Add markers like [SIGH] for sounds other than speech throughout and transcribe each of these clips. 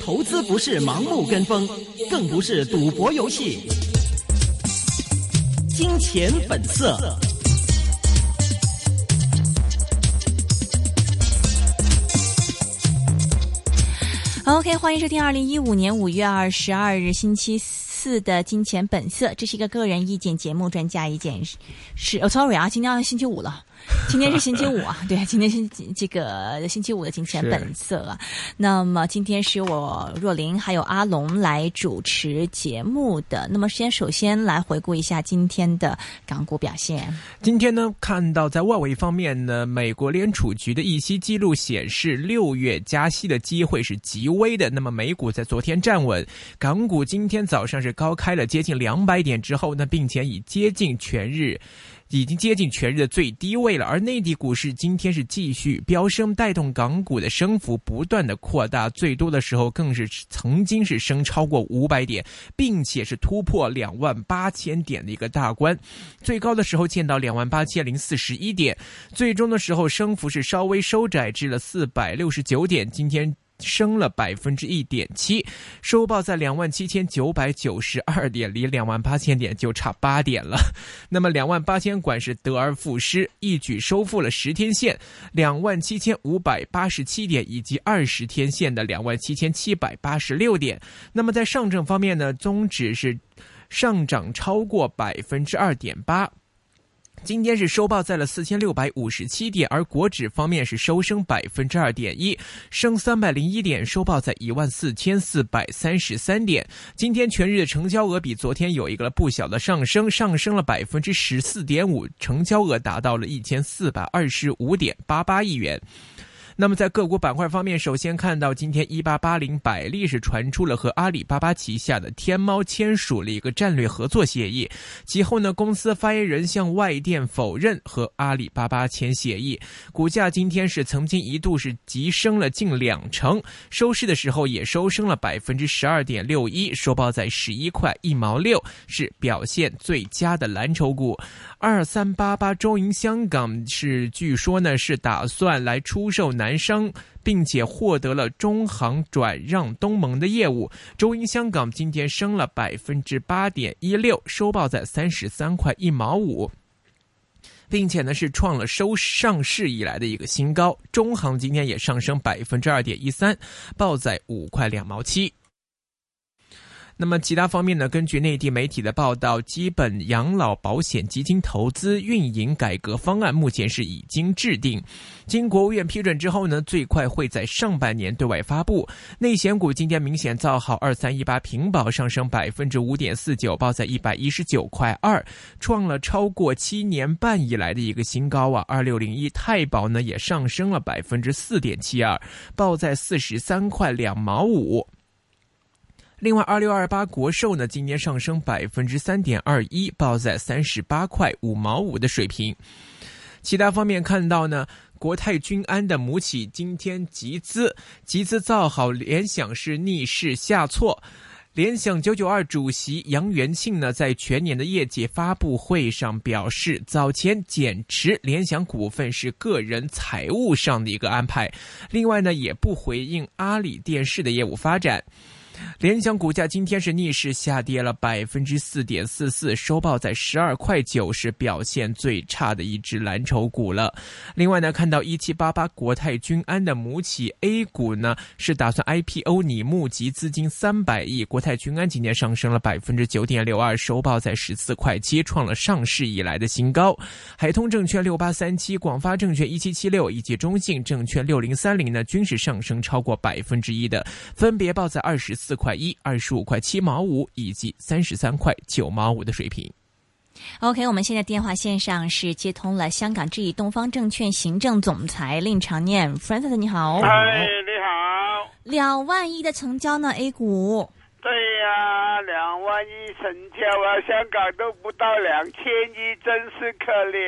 投资不是盲目跟风，更不是赌博游戏。金钱本色。OK，欢迎收听二零一五年五月二十二日星期四的《金钱本色》，这是一个个人意见节目，专家意见是。哦，sorry 啊，今天星期五了。[LAUGHS] 今天是星期五啊，[LAUGHS] 对，今天是这个星期五的金钱本色啊。那么今天是我若琳还有阿龙来主持节目的。那么先首先来回顾一下今天的港股表现。今天呢，看到在外围方面呢，美国联储局的议息记录显示，六月加息的机会是极微的。那么美股在昨天站稳，港股今天早上是高开了接近两百点之后呢，并且已接近全日。已经接近全日的最低位了，而内地股市今天是继续飙升，带动港股的升幅不断的扩大，最多的时候更是曾经是升超过五百点，并且是突破两万八千点的一个大关，最高的时候见到两万八千零四十一点，最终的时候升幅是稍微收窄至了四百六十九点，今天。升了百分之一点七，收报在两万七千九百九十二点，离两万八千点就差八点了。[LAUGHS] 那么两万八千管是得而复失，一举收复了十天线两万七千五百八十七点，以及二十天线的两万七千七百八十六点。那么在上证方面呢，综指是上涨超过百分之二点八。今天是收报在了四千六百五十七点，而国指方面是收升百分之二点一，升三百零一点，收报在一万四千四百三十三点。今天全日的成交额比昨天有一个不小的上升，上升了百分之十四点五，成交额达到了一千四百二十五点八八亿元。那么在个股板块方面，首先看到今天一八八零百利是传出了和阿里巴巴旗下的天猫签署了一个战略合作协议，其后呢，公司发言人向外电否认和阿里巴巴签协议，股价今天是曾经一度是急升了近两成，收市的时候也收升了百分之十二点六一，收报在十一块一毛六，是表现最佳的蓝筹股。二三八八中银香港是据说呢是打算来出售南商，并且获得了中行转让东盟的业务。中英香港今天升了百分之八点一六，收报在三十三块一毛五，并且呢是创了收上市以来的一个新高。中行今天也上升百分之二点一三，报在五块两毛七。那么其他方面呢？根据内地媒体的报道，基本养老保险基金投资运营改革方案目前是已经制定，经国务院批准之后呢，最快会在上半年对外发布。内险股今天明显造好，二三一八平保上升百分之五点四九，报在一百一十九块二，创了超过七年半以来的一个新高啊！二六零一太保呢也上升了百分之四点七二，报在四十三块两毛五。另外，二六二八国寿呢，今年上升百分之三点二一，报在三十八块五毛五的水平。其他方面看到呢，国泰君安的母企今天集资，集资造好，联想是逆势下挫。联想九九二主席杨元庆呢，在全年的业绩发布会上表示，早前减持联想股份是个人财务上的一个安排。另外呢，也不回应阿里电视的业务发展。联想股价今天是逆势下跌了百分之四点四四，收报在十二块九，是表现最差的一只蓝筹股了。另外呢，看到一七八八国泰君安的母企 A 股呢，是打算 IPO，拟募集资金三百亿。国泰君安今天上升了百分之九点六二，收报在十四块七，创了上市以来的新高。海通证券六八三七、广发证券一七七六以及中信证券六零三零呢，均是上升超过百分之一的，分别报在二十四块一、二十五块七毛五以及三十三块九毛五的水平。OK，我们现在电话线上是接通了香港智易东方证券行政总裁令长念 Francis，你好。嗨，你好。两万亿的成交呢？A 股。对呀、两万亿成交啊，香港都不到两千亿，真是可怜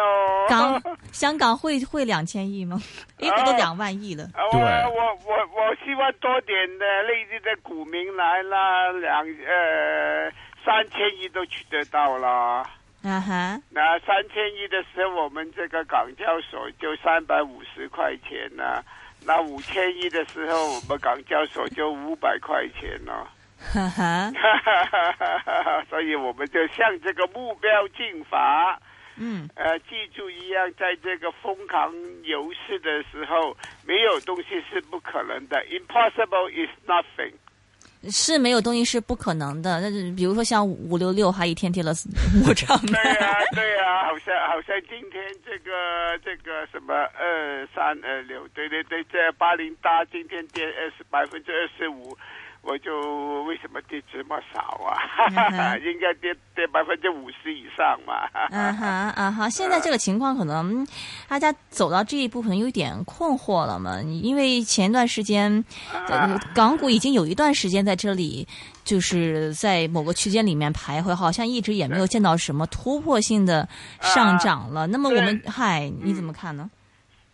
哦。港香港会会两千亿吗？[LAUGHS] A 股都两万亿了。啊我我我我希望多点的内地的股民来啦，两呃三千亿都取得到了。啊哈，那三千亿的时候，我们这个港交所就三百五十块钱呢、那五千亿的时候，我们港交所就五百块钱了。哈哈，[LAUGHS] 所以我们就向这个目标进发。嗯呃，记住一样，在这个疯狂牛市的时候，没有东西是不可能的。Impossible is nothing。是没有东西是不可能的。那是比如说像五六六，还一天跌了五涨。对呀、对呀、好像好像今天这个这个什么二三二六，对对对，这八零八今天跌二十百分之二十五，我就为什么跌这么少啊？嗯 [LAUGHS] 应该跌跌百分之五十以上嘛。啊哈啊哈，现在这个情况可能大家走到这一步，可能有点困惑了嘛。因为前段时间，呃，港股已经有一段时间在这里，就是在某个区间里面徘徊，好像一直也没有见到什么突破性的上涨了。那么我们，嗨，你怎么看呢？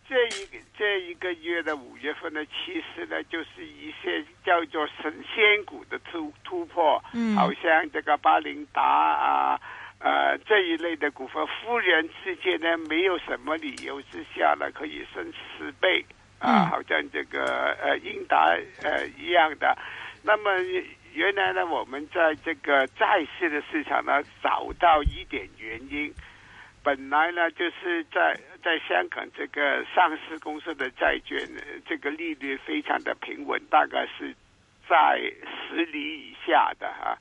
这一个这一个月的五月份呢，其实呢就是一些叫做神仙股的突突破，嗯好像这个巴林达啊。呃，这一类的股份，忽然之间呢，没有什么理由之下呢，可以升十倍啊，嗯好像这个呃英达呃一样的。那么原来呢，我们在这个债市的市场呢，找到一点原因。本来呢，就是在在香港这个上市公司的债券，这个利率非常的平稳，大概是在十厘以下的哈、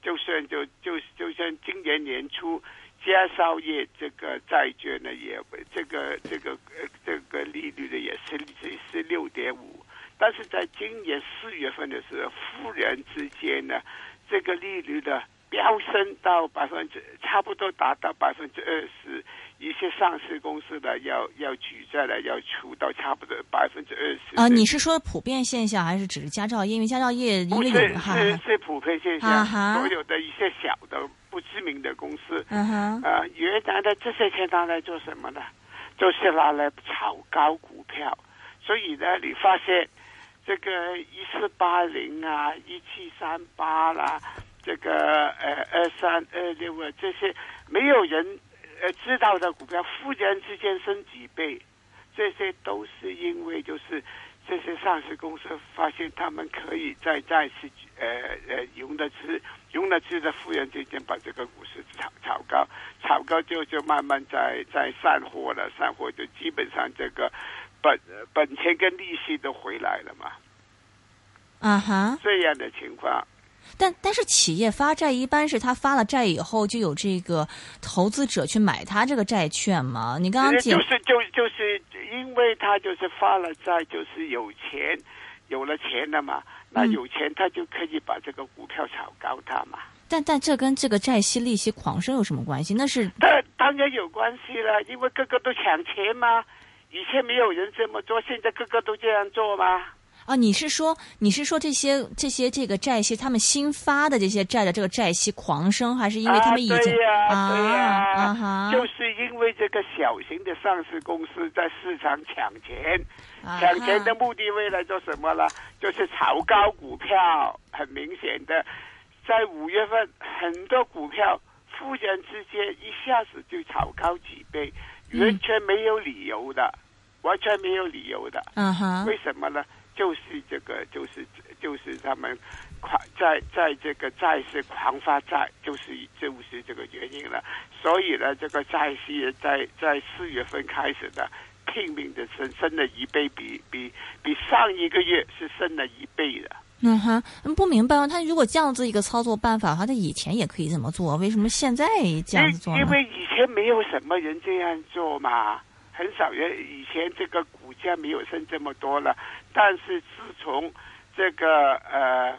就算就就就算今年年初，佳兆业这个债券呢，也这个这个这个利率呢也是是是六点五，但是在今年四月份的时候，忽然之间呢，这个利率呢飙升到百分之差不多达到百分之二十，一些上市公司的要要举债的要出到差不多百分之二十。啊，你是说普遍现象，还是只是佳兆业？因为佳兆业因为不是有哈，是是普遍现象，啊所有的一些小的不知名的公司，嗯哼，啊，原来的这些钱拿来做什么呢？就是拿来炒高股票。所以呢，你发现这个一四八零啊，一七三八啦，这个呃二三二六啊，这些没有人呃知道的股票，忽然之间升几倍，这些都是因为就是这些上市公司发现他们可以在再次呃呃融的资融了资的忽然之间把这个股市炒炒高，炒高就就慢慢在在散货了，散货就基本上这个本本钱跟利息都回来了嘛，啊哈。这样的情况。但但是企业发债一般是他发了债以后，就有这个投资者去买他这个债券嘛？你刚刚讲就是就就是因为他就是发了债，就是有钱，有了钱了嘛，那嗯有钱他就可以把这个股票炒高它嘛。但但这跟这个债息利息狂升有什么关系？那是当当然有关系了，因为个个都抢钱嘛。以前没有人这么做，现在个个都这样做嘛。啊，你是说你是说这些这些这个债息，他们新发的这些债的这个债息狂升，还是因为他们已经啊、对呀、对呀、啊啊哈就是因为这个小型的上市公司在市场抢钱，啊抢钱的目的为了做什么呢？就是炒高股票，很明显的，在五月份很多股票忽然之间一下子就炒高几倍，嗯完全没有理由的，完全没有理由的。嗯哼为什么呢？就是这个，就是就是他们狂在在这个债市狂发债，就是就是这个原因了。所以呢，这个债息在在四月份开始的拼命的升，升了一倍，比比比上一个月是升了一倍的。嗯哈，嗯不明白啊，他如果这样子一个操作办法的话，他以前也可以这么做，为什么现在这样子做因为以前没有什么人这样做嘛，很少人。以前这个股价没有升这么多了，但是自从这个呃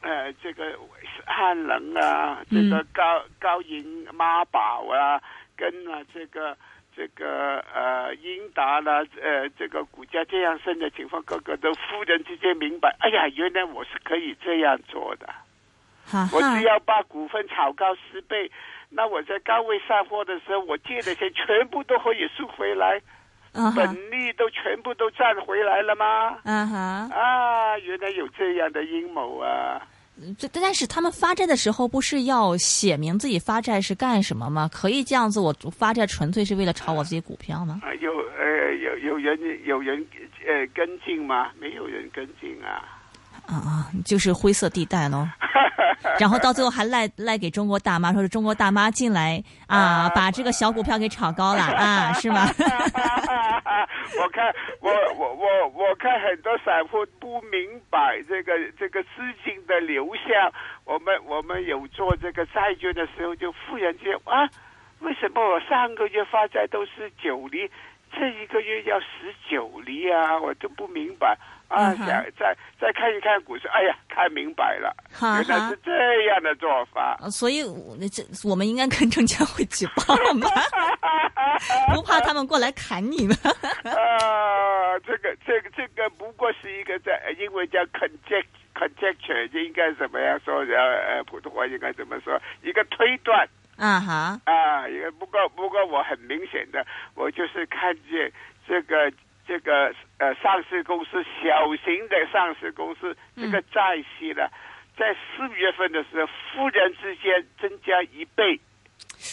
呃这个汉能啊，这个嗯高高银妈宝啊，跟啊这个。这个呃，英达啦，呃，这个股价这样升的情况，个个都忽然之间明白，哎呀，原来我是可以这样做的。我只要把股份炒高十倍，那我在高位上货的时候，我借的钱全部都可以赎回来，嗯本利都全部都赚回来了吗？嗯哈。啊，原来有这样的阴谋啊！这但是他们发债的时候不是要写明自己发债是干什么吗？可以这样子，我发债纯粹是为了炒我自己股票吗？啊，有呃有有人有人呃跟进吗？没有人跟进啊。啊啊，就是灰色地带咯。[LAUGHS] 然后到最后还赖赖给中国大妈，说是中国大妈进来啊，[LAUGHS] 把这个小股票给炒高了啊，是吗？[LAUGHS] 我看我我我我看很多散户不明白这个这个资金的流向。我们我们有做这个债券的时候，就忽然间啊，为什么我上个月发债都是九厘，这一个月要十九厘啊？我都不明白。啊，想再再看一看股市，哎呀，看明白了，原来是这样的做法。所以，这我们应该跟证监会举报吗？[LAUGHS] 不怕他们过来砍你吗？啊，这个这个这个不过是一个在英文叫 conjecture conjecture，应该怎么样说？呃，普通话应该怎么说？一个推断。啊哈。啊，也不过不过我很明显的，我就是看见这个。这个呃，上市公司小型的上市公司，这个债息呢，在四月份的时候，忽然之间增加一倍。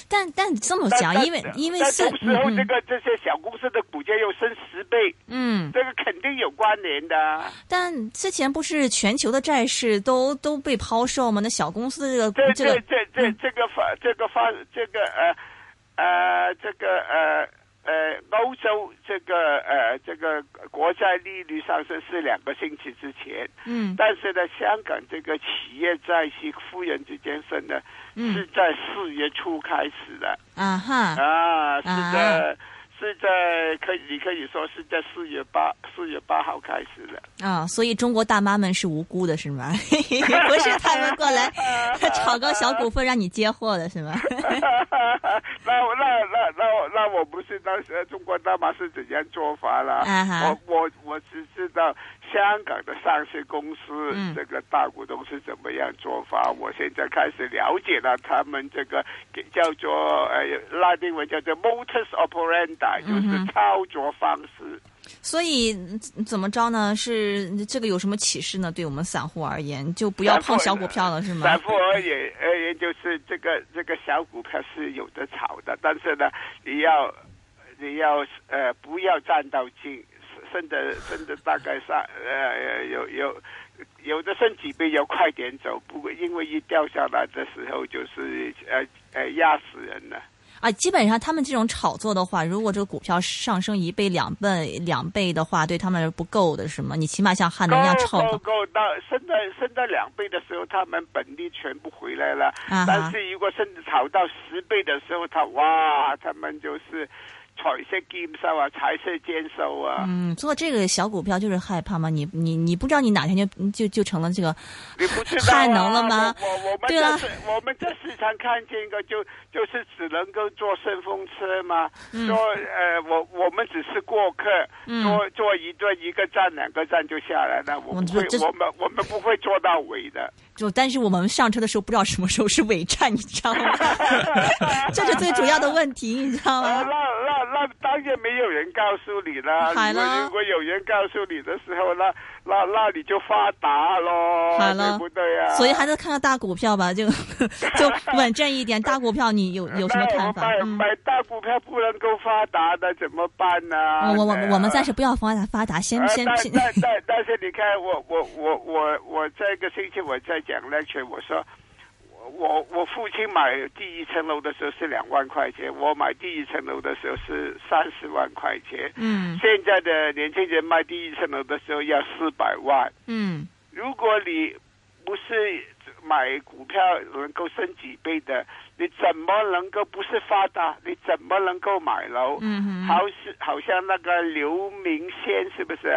但但这么讲，因为因为这时候这个这些小公司的股价又升十倍，嗯，这个肯定有关联的。但之前不是全球的债市都都被抛售吗？那小公司这个这个这这这这个发这个发这个呃呃这个呃。呃，欧洲这个呃，这个国债利率上升是两个星期之前，嗯，但是呢，香港这个企业债息忽然之间升呢，是在四月初开始的，啊哈，啊，是的。是在可你可以说是在四月八四月八号开始的啊，所以中国大妈们是无辜的，是吗？[LAUGHS] 不是他们过来 [LAUGHS] 炒个小股份让你接货的是吗？[LAUGHS] 那那那那那我不是当时中国大妈是怎样做法了？我我我只知道。香港的上市公司，这个大股东是怎么样做法？我现在开始了解了他们这个叫做呃拉丁文叫做 modus operandi，就是操作方式。所以怎么着呢？是这个有什么启示呢？对我们散户而言，就不要碰小股票了，是吗？散户而言而言，就是这个这个小股票是有的炒的，但是呢，你要你要呃不要站到进。升的升的大概上呃有有有的升几倍要快点走，不过因为一掉下来的时候就是呃呃压死人了啊！基本上他们这种炒作的话，如果这个股票上升一倍两倍两倍的话，对他们不够的，是吗？你起码像汉能一样炒够够到升到升到两倍的时候，他们本利全部回来了。但是如果升炒到十倍的时候，他哇，他们就是。彩色兼收啊，彩色兼收啊。嗯，做这个小股票就是害怕吗？你你你不知道你哪天就就就成了这个太能了吗？我我们对啊，我们在市场看见一个就就是只能够坐顺风车嘛？说呃，我我们只是过客，坐坐一段一个站两个站就下来了，我们会我们我们不会坐到尾的。就但是我们上车的时候不知道什么时候是尾站，你知道吗？[LAUGHS] 这是最主要的问题，你知道吗？那那那当然没有人告诉你了。如果如果有人告诉你的时候，那那那你就发达喽，对不对呀？所以还是看看大股票吧，就 [LAUGHS] 就稳阵一点。大股票你有 [LAUGHS] 有什么看法？买买大股票不能够发达的怎么办呢？我我我们暂时不要发达发达，先先。但但但是你看，我我我我我这个星期我在。讲 lecture，我说我我父亲买第一层楼的时候是两万块钱，我买第一层楼的时候是三十万块钱。嗯，现在的年轻人卖第一层楼的时候要四百万。嗯，如果你不是买股票能够升几倍的，你怎么能够不是发达？你怎么能够买楼？嗯好是好像那个刘明先是不是？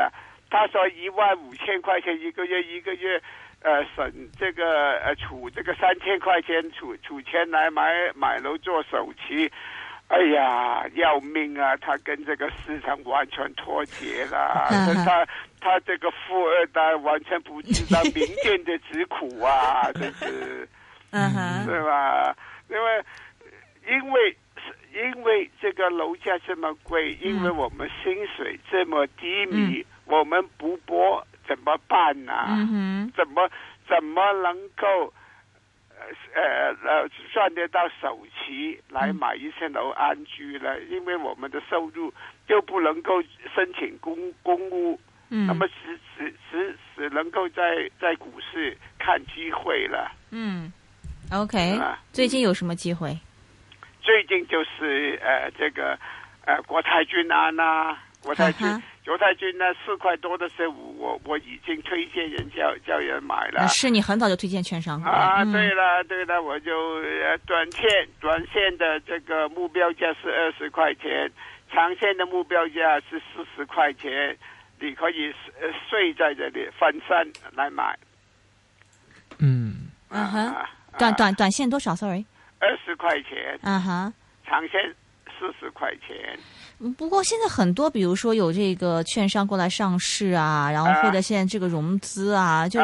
他说一万五千块钱一个月，一个月。呃，省这个呃，储这个三千块钱储储钱来买买楼做首期，哎呀，要命啊！他跟这个市场完全脱节了，[LAUGHS] 他他这个富二代完全不知道民间的疾苦啊，这是，[LAUGHS] 嗯哼，是吧？因为因为因为这个楼价这么贵，因为我们薪水这么低迷，我们不播。怎么办呢？怎么怎么能够呃呃呃赚得到首期来买一些楼安居呢？因为我们的收入就不能够申请公公屋，嗯那么只只只只能够在在股市看机会了。嗯，OK，啊最近有什么机会？最近就是呃这个呃国泰君安呐、国泰君啊哈国泰君呢四块多的时候，我我已经推荐人叫叫人买了。是你很早就推荐券商啊，嗯对了对了，我就呃短线短线的这个目标价是二十块钱，长线的目标价是四十块钱，你可以呃睡在这里分散来买。嗯，嗯哼啊，短短短线多少？Sorry，二十块钱，啊哈。长线四十块钱。嗯不过现在很多，比如说有这个券商过来上市啊，然后啊或者现在这个融资啊，就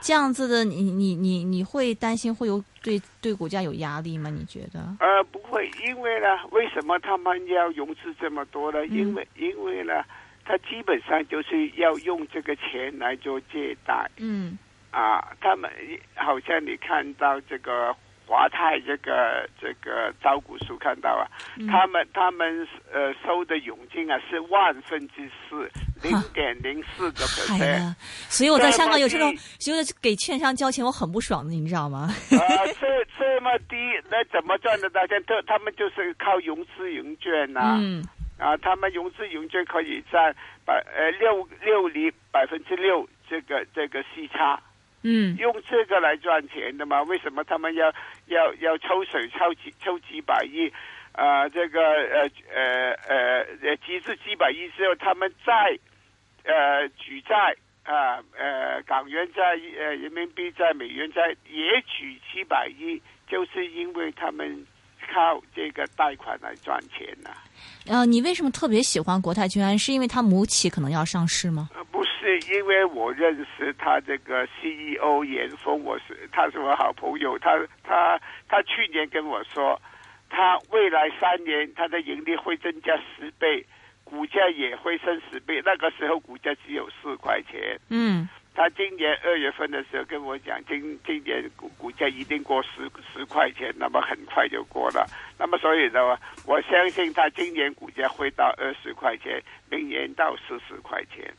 这样子的，你你你你会担心会有对对股价有压力吗？你觉得？呃，不会，因为呢，为什么他们要融资这么多呢？因为因为呢，他基本上就是要用这个钱来做借贷嗯啊。他们好像你看到这个华泰这个这个招股书看到啊，嗯他们他们呃收的佣金啊是万分之四，零点零四个嗨 percent。呀，所以我在香港有这种这么，所以给券商交钱，我很不爽的，你知道吗？啊，这这么低，那怎么赚得到钱？他他们就是靠融资融券呐、嗯啊，他们融资融券可以占百呃六六厘百分之六这个这个息差，嗯用这个来赚钱的嘛？为什么他们要要要抽水抽几抽几百亿？啊，这个呃呃呃呃集资几百亿之后，他们再呃举债啊呃港元债呃人民币债美元债也举七百亿，就是因为他们靠这个贷款来赚钱呐、呃，你为什么特别喜欢国泰君安？是因为它母企可能要上市吗？呃，不是，因为我认识他这个 CEO 严峰，我是他是我好朋友，他他他去年跟我说，他未来三年他的盈利会增加十倍，股价也会升十倍，那个时候股价只有四块钱。嗯他今年二月份的时候跟我讲，今今年股股价一定过十十块钱，那么很快就过了。那么所以呢，我相信他今年股价会到二十块钱，明年到四十块钱，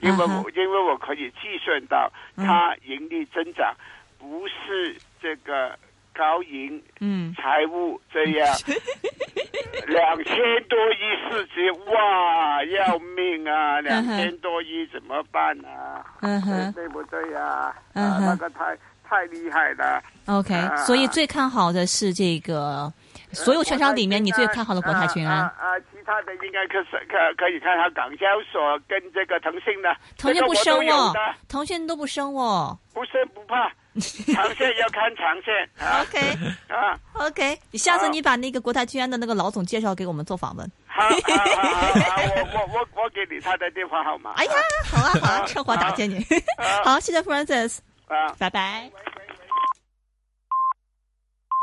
因为啊我因为我可以计算到它盈利增长不是这个高盈嗯财务这样 [LAUGHS] 两千多亿市值，哇，要命啊！两千多亿怎么办啊？嗯哼对对不对呀？嗯哼啊，那个太太厉害了。，OK，啊所以最看好的是这个所有券商里面，你最看好的国泰君安啊。啊啊，其他的应该可是可可以看下港交所跟这个腾讯的，腾讯不升哦，腾讯都不升哦。不升不怕，[LAUGHS] 长线要看长线啊 OK 啊！OK，你下次你把那个国泰君安的那个老总介绍给我们做访问。好，好，好，好，好我我我我给你他的电话号码。哎呀，好啊好啊，趁火打劫你。好，谢谢 Francis，啊。拜拜。